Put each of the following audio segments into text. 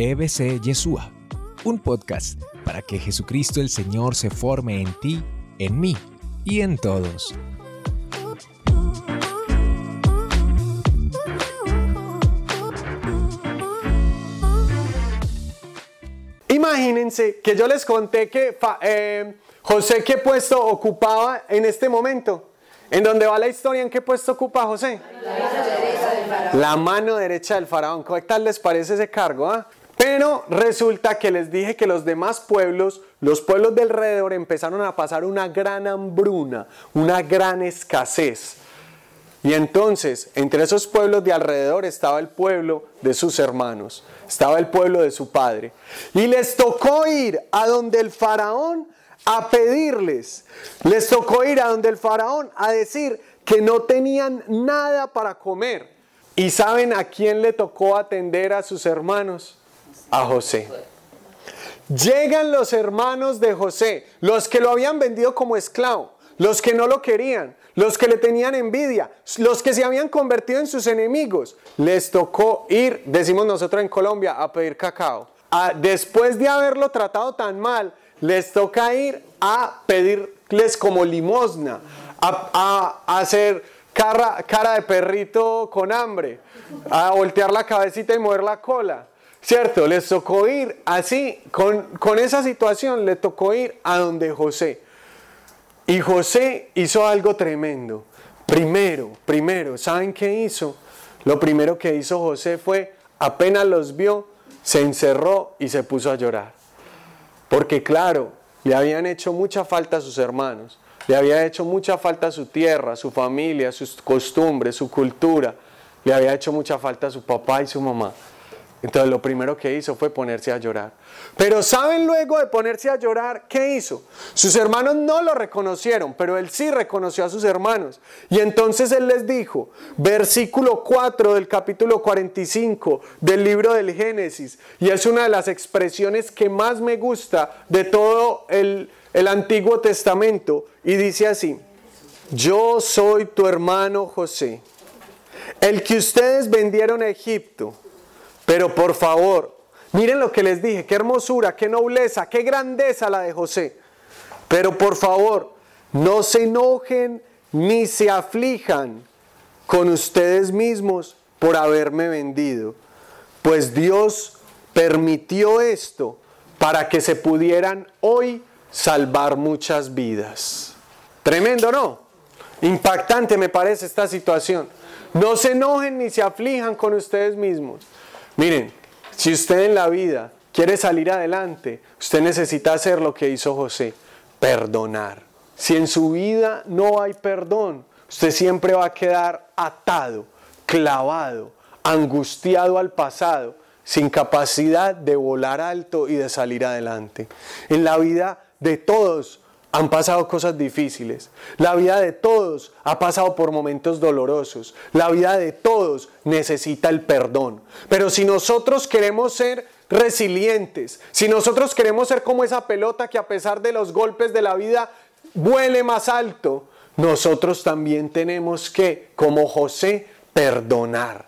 EBC Yeshua, un podcast para que Jesucristo el Señor se forme en ti, en mí y en todos. Imagínense que yo les conté que eh, José qué puesto ocupaba en este momento. ¿En dónde va la historia? ¿En qué puesto ocupa José? La mano derecha del faraón. ¿Qué tal les parece ese cargo? Ah? Pero resulta que les dije que los demás pueblos, los pueblos de alrededor, empezaron a pasar una gran hambruna, una gran escasez. Y entonces, entre esos pueblos de alrededor estaba el pueblo de sus hermanos, estaba el pueblo de su padre. Y les tocó ir a donde el faraón a pedirles. Les tocó ir a donde el faraón a decir que no tenían nada para comer. ¿Y saben a quién le tocó atender a sus hermanos? A José. Llegan los hermanos de José, los que lo habían vendido como esclavo, los que no lo querían, los que le tenían envidia, los que se habían convertido en sus enemigos. Les tocó ir, decimos nosotros en Colombia, a pedir cacao. después de haberlo tratado tan mal, les toca ir a pedirles como limosna, a, hacer cara, cara de perrito con hambre, a voltear la cabecita y mover la cola. ¿Cierto? Les tocó ir así, con, con esa situación, le tocó ir a donde José. Y José hizo algo tremendo. Primero, primero, ¿saben qué hizo? Lo primero que hizo José fue, apenas los vio, se encerró y se puso a llorar. Porque claro, le habían hecho mucha falta a sus hermanos, le había hecho mucha falta a su tierra, su familia, sus costumbres, su cultura, le había hecho mucha falta a su papá y su mamá. Entonces lo primero que hizo fue ponerse a llorar. Pero ¿saben luego de ponerse a llorar qué hizo? Sus hermanos no lo reconocieron, pero él sí reconoció a sus hermanos. Y entonces él les dijo, versículo 4 del capítulo 45 del libro del Génesis, y es una de las expresiones que más me gusta de todo el, el Antiguo Testamento, y dice así, yo soy tu hermano José, el que ustedes vendieron a Egipto pero por favor, miren lo que les dije, qué hermosura, qué nobleza, qué grandeza la de José. Pero por favor, no se enojen ni se aflijan con ustedes mismos por haberme vendido, pues Dios permitió esto para que se pudieran hoy salvar muchas vidas. Tremendo, ¿no? Impactante me parece esta situación. No se enojen ni se aflijan con ustedes mismos. Miren, si usted en la vida quiere salir adelante, usted necesita hacer lo que hizo José, perdonar. Si en su vida no hay perdón, usted siempre va a quedar atado, clavado, angustiado al pasado, sin capacidad de volar alto y de salir adelante. En la vida de todos han pasado cosas difíciles. La vida de todos ha pasado por momentos dolorosos. La vida de todos necesita el perdón. Pero si nosotros queremos ser resilientes, si nosotros queremos ser como esa pelota que a pesar de los golpes de la vida vuele más alto, nosotros también tenemos que, como José, perdonar.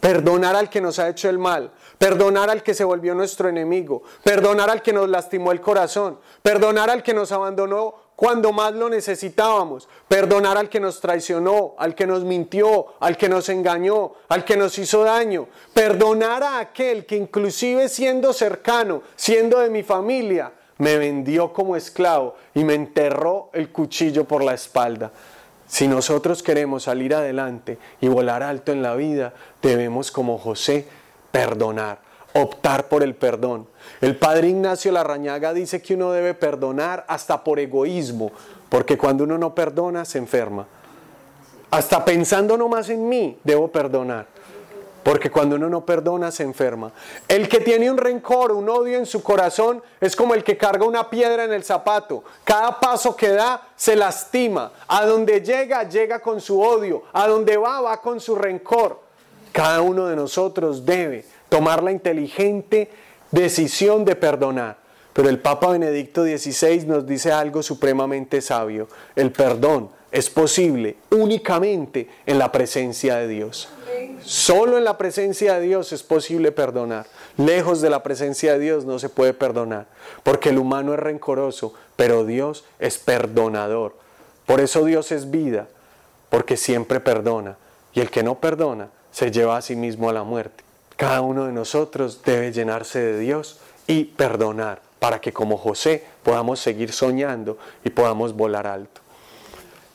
Perdonar al que nos ha hecho el mal, perdonar al que se volvió nuestro enemigo, perdonar al que nos lastimó el corazón, perdonar al que nos abandonó cuando más lo necesitábamos, perdonar al que nos traicionó, al que nos mintió, al que nos engañó, al que nos hizo daño, perdonar a aquel que inclusive siendo cercano, siendo de mi familia, me vendió como esclavo y me enterró el cuchillo por la espalda. Si nosotros queremos salir adelante y volar alto en la vida, debemos como José perdonar, optar por el perdón. El padre Ignacio Larrañaga dice que uno debe perdonar hasta por egoísmo, porque cuando uno no perdona se enferma. Hasta pensando nomás en mí, debo perdonar. Porque cuando uno no perdona se enferma. El que tiene un rencor, un odio en su corazón, es como el que carga una piedra en el zapato. Cada paso que da se lastima. A donde llega, llega con su odio. A donde va, va con su rencor. Cada uno de nosotros debe tomar la inteligente decisión de perdonar. Pero el Papa Benedicto XVI nos dice algo supremamente sabio. El perdón es posible únicamente en la presencia de Dios. Solo en la presencia de Dios es posible perdonar. Lejos de la presencia de Dios no se puede perdonar, porque el humano es rencoroso, pero Dios es perdonador. Por eso Dios es vida, porque siempre perdona. Y el que no perdona se lleva a sí mismo a la muerte. Cada uno de nosotros debe llenarse de Dios y perdonar para que como José podamos seguir soñando y podamos volar alto.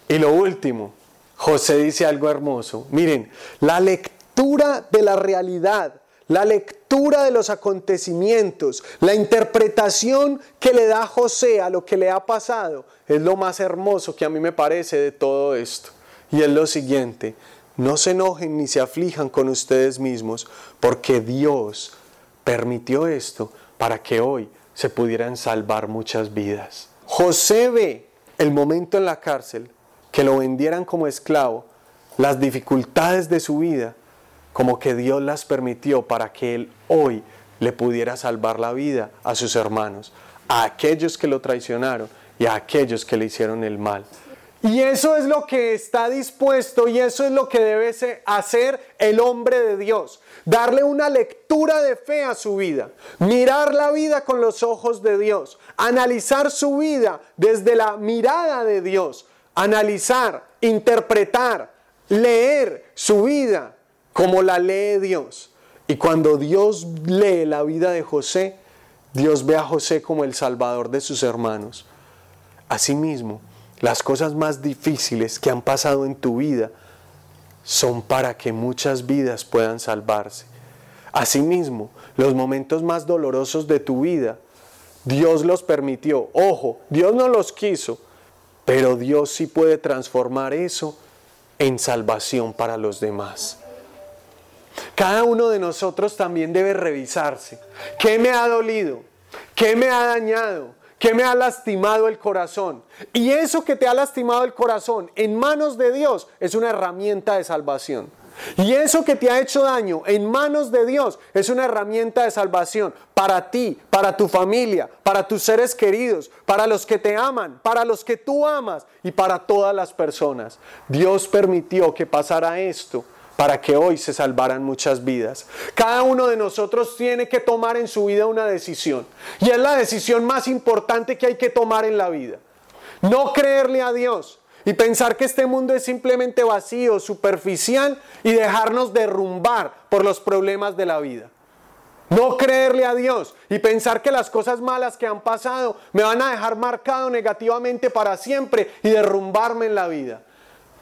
Y lo último, José dice algo hermoso. Miren, la lectura de la realidad, la lectura de los acontecimientos, la interpretación que le da José a lo que le ha pasado, es lo más hermoso que a mí me parece de todo esto. Y es lo siguiente, no se enojen ni se aflijan con ustedes mismos, porque Dios permitió esto para que hoy se pudieran salvar muchas vidas. José ve el momento en la cárcel que lo vendieran como esclavo, las dificultades de su vida, como que Dios las permitió para que él hoy le pudiera salvar la vida a sus hermanos, a aquellos que lo traicionaron y a aquellos que le hicieron el mal. Y eso es lo que está dispuesto y eso es lo que debe hacer el hombre de Dios. Darle una lectura de fe a su vida. Mirar la vida con los ojos de Dios. Analizar su vida desde la mirada de Dios. Analizar, interpretar, leer su vida como la lee Dios. Y cuando Dios lee la vida de José, Dios ve a José como el salvador de sus hermanos. Asimismo, las cosas más difíciles que han pasado en tu vida son para que muchas vidas puedan salvarse. Asimismo, los momentos más dolorosos de tu vida, Dios los permitió. Ojo, Dios no los quiso, pero Dios sí puede transformar eso en salvación para los demás. Cada uno de nosotros también debe revisarse. ¿Qué me ha dolido? ¿Qué me ha dañado? que me ha lastimado el corazón. Y eso que te ha lastimado el corazón en manos de Dios es una herramienta de salvación. Y eso que te ha hecho daño en manos de Dios es una herramienta de salvación para ti, para tu familia, para tus seres queridos, para los que te aman, para los que tú amas y para todas las personas. Dios permitió que pasara esto para que hoy se salvaran muchas vidas. Cada uno de nosotros tiene que tomar en su vida una decisión. Y es la decisión más importante que hay que tomar en la vida. No creerle a Dios y pensar que este mundo es simplemente vacío, superficial y dejarnos derrumbar por los problemas de la vida. No creerle a Dios y pensar que las cosas malas que han pasado me van a dejar marcado negativamente para siempre y derrumbarme en la vida.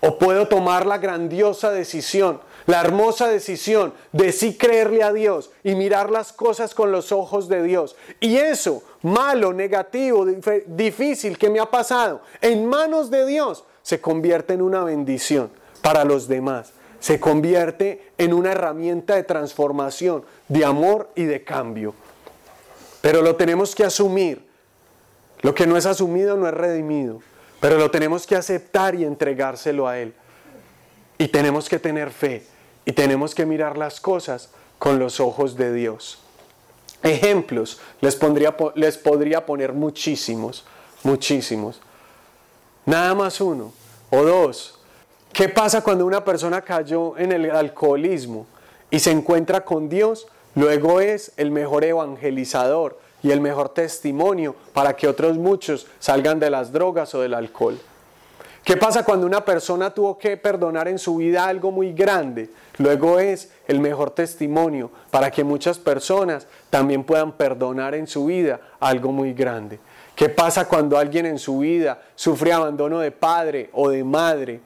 O puedo tomar la grandiosa decisión, la hermosa decisión de sí creerle a Dios y mirar las cosas con los ojos de Dios. Y eso, malo, negativo, difícil que me ha pasado, en manos de Dios, se convierte en una bendición para los demás. Se convierte en una herramienta de transformación, de amor y de cambio. Pero lo tenemos que asumir. Lo que no es asumido no es redimido. Pero lo tenemos que aceptar y entregárselo a Él. Y tenemos que tener fe y tenemos que mirar las cosas con los ojos de Dios. Ejemplos, les, pondría, les podría poner muchísimos, muchísimos. Nada más uno o dos. ¿Qué pasa cuando una persona cayó en el alcoholismo y se encuentra con Dios? Luego es el mejor evangelizador y el mejor testimonio para que otros muchos salgan de las drogas o del alcohol. ¿Qué pasa cuando una persona tuvo que perdonar en su vida algo muy grande? Luego es el mejor testimonio para que muchas personas también puedan perdonar en su vida algo muy grande. ¿Qué pasa cuando alguien en su vida sufre abandono de padre o de madre?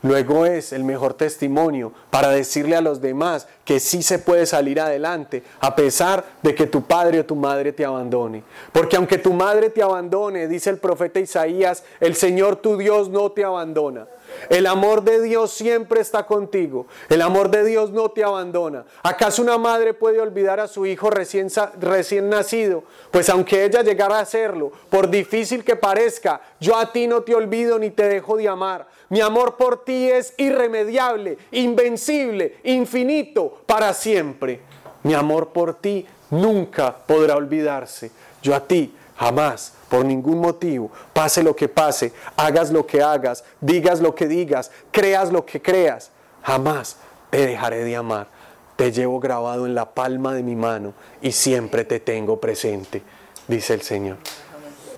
Luego es el mejor testimonio para decirle a los demás que sí se puede salir adelante a pesar de que tu padre o tu madre te abandone. Porque aunque tu madre te abandone, dice el profeta Isaías, el Señor tu Dios no te abandona. El amor de Dios siempre está contigo. El amor de Dios no te abandona. ¿Acaso una madre puede olvidar a su hijo recién, recién nacido? Pues aunque ella llegara a hacerlo, por difícil que parezca, yo a ti no te olvido ni te dejo de amar. Mi amor por ti es irremediable, invencible, infinito, para siempre. Mi amor por ti nunca podrá olvidarse. Yo a ti Jamás, por ningún motivo, pase lo que pase, hagas lo que hagas, digas lo que digas, creas lo que creas, jamás te dejaré de amar. Te llevo grabado en la palma de mi mano y siempre te tengo presente, dice el Señor.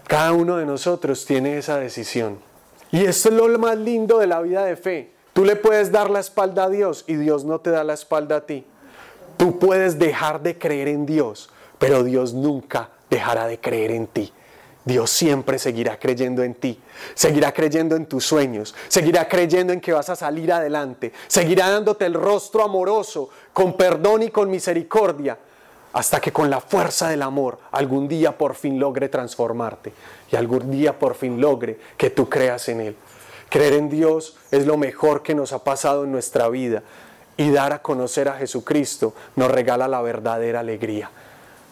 Cada uno de nosotros tiene esa decisión. Y esto es lo más lindo de la vida de fe. Tú le puedes dar la espalda a Dios y Dios no te da la espalda a ti. Tú puedes dejar de creer en Dios, pero Dios nunca dejará de creer en ti. Dios siempre seguirá creyendo en ti, seguirá creyendo en tus sueños, seguirá creyendo en que vas a salir adelante, seguirá dándote el rostro amoroso, con perdón y con misericordia, hasta que con la fuerza del amor algún día por fin logre transformarte y algún día por fin logre que tú creas en Él. Creer en Dios es lo mejor que nos ha pasado en nuestra vida y dar a conocer a Jesucristo nos regala la verdadera alegría,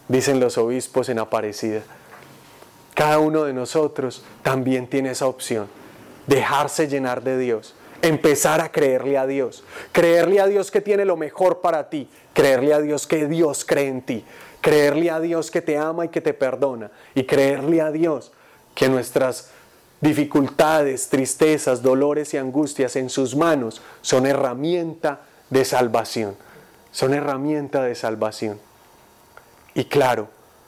dicen los obispos en Aparecida. Cada uno de nosotros también tiene esa opción, dejarse llenar de Dios, empezar a creerle a Dios, creerle a Dios que tiene lo mejor para ti, creerle a Dios que Dios cree en ti, creerle a Dios que te ama y que te perdona, y creerle a Dios que nuestras dificultades, tristezas, dolores y angustias en sus manos son herramienta de salvación, son herramienta de salvación. Y claro,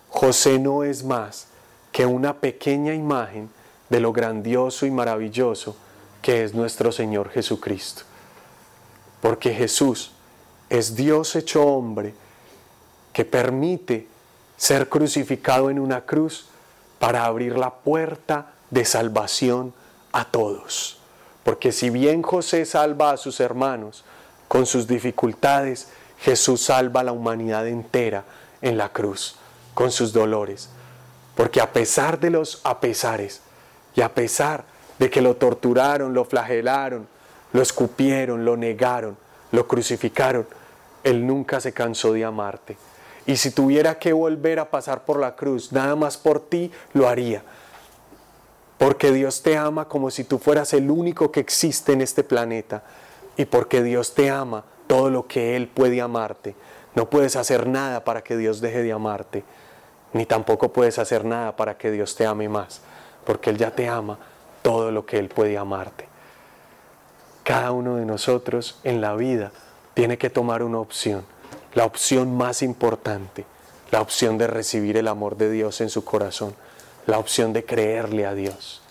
José no es más que una pequeña imagen de lo grandioso y maravilloso que es nuestro Señor Jesucristo. Porque Jesús es Dios hecho hombre que permite ser crucificado en una cruz para abrir la puerta de salvación a todos. Porque si bien José salva a sus hermanos con sus dificultades, Jesús salva a la humanidad entera en la cruz con sus dolores. Porque a pesar de los apesares y a pesar de que lo torturaron, lo flagelaron, lo escupieron, lo negaron, lo crucificaron, Él nunca se cansó de amarte. Y si tuviera que volver a pasar por la cruz, nada más por ti, lo haría. Porque Dios te ama como si tú fueras el único que existe en este planeta. Y porque Dios te ama todo lo que Él puede amarte. No puedes hacer nada para que Dios deje de amarte ni tampoco puedes hacer nada para que Dios te ame más, porque Él ya te ama todo lo que Él puede amarte. Cada uno de nosotros en la vida tiene que tomar una opción, la opción más importante, la opción de recibir el amor de Dios en su corazón, la opción de creerle a Dios.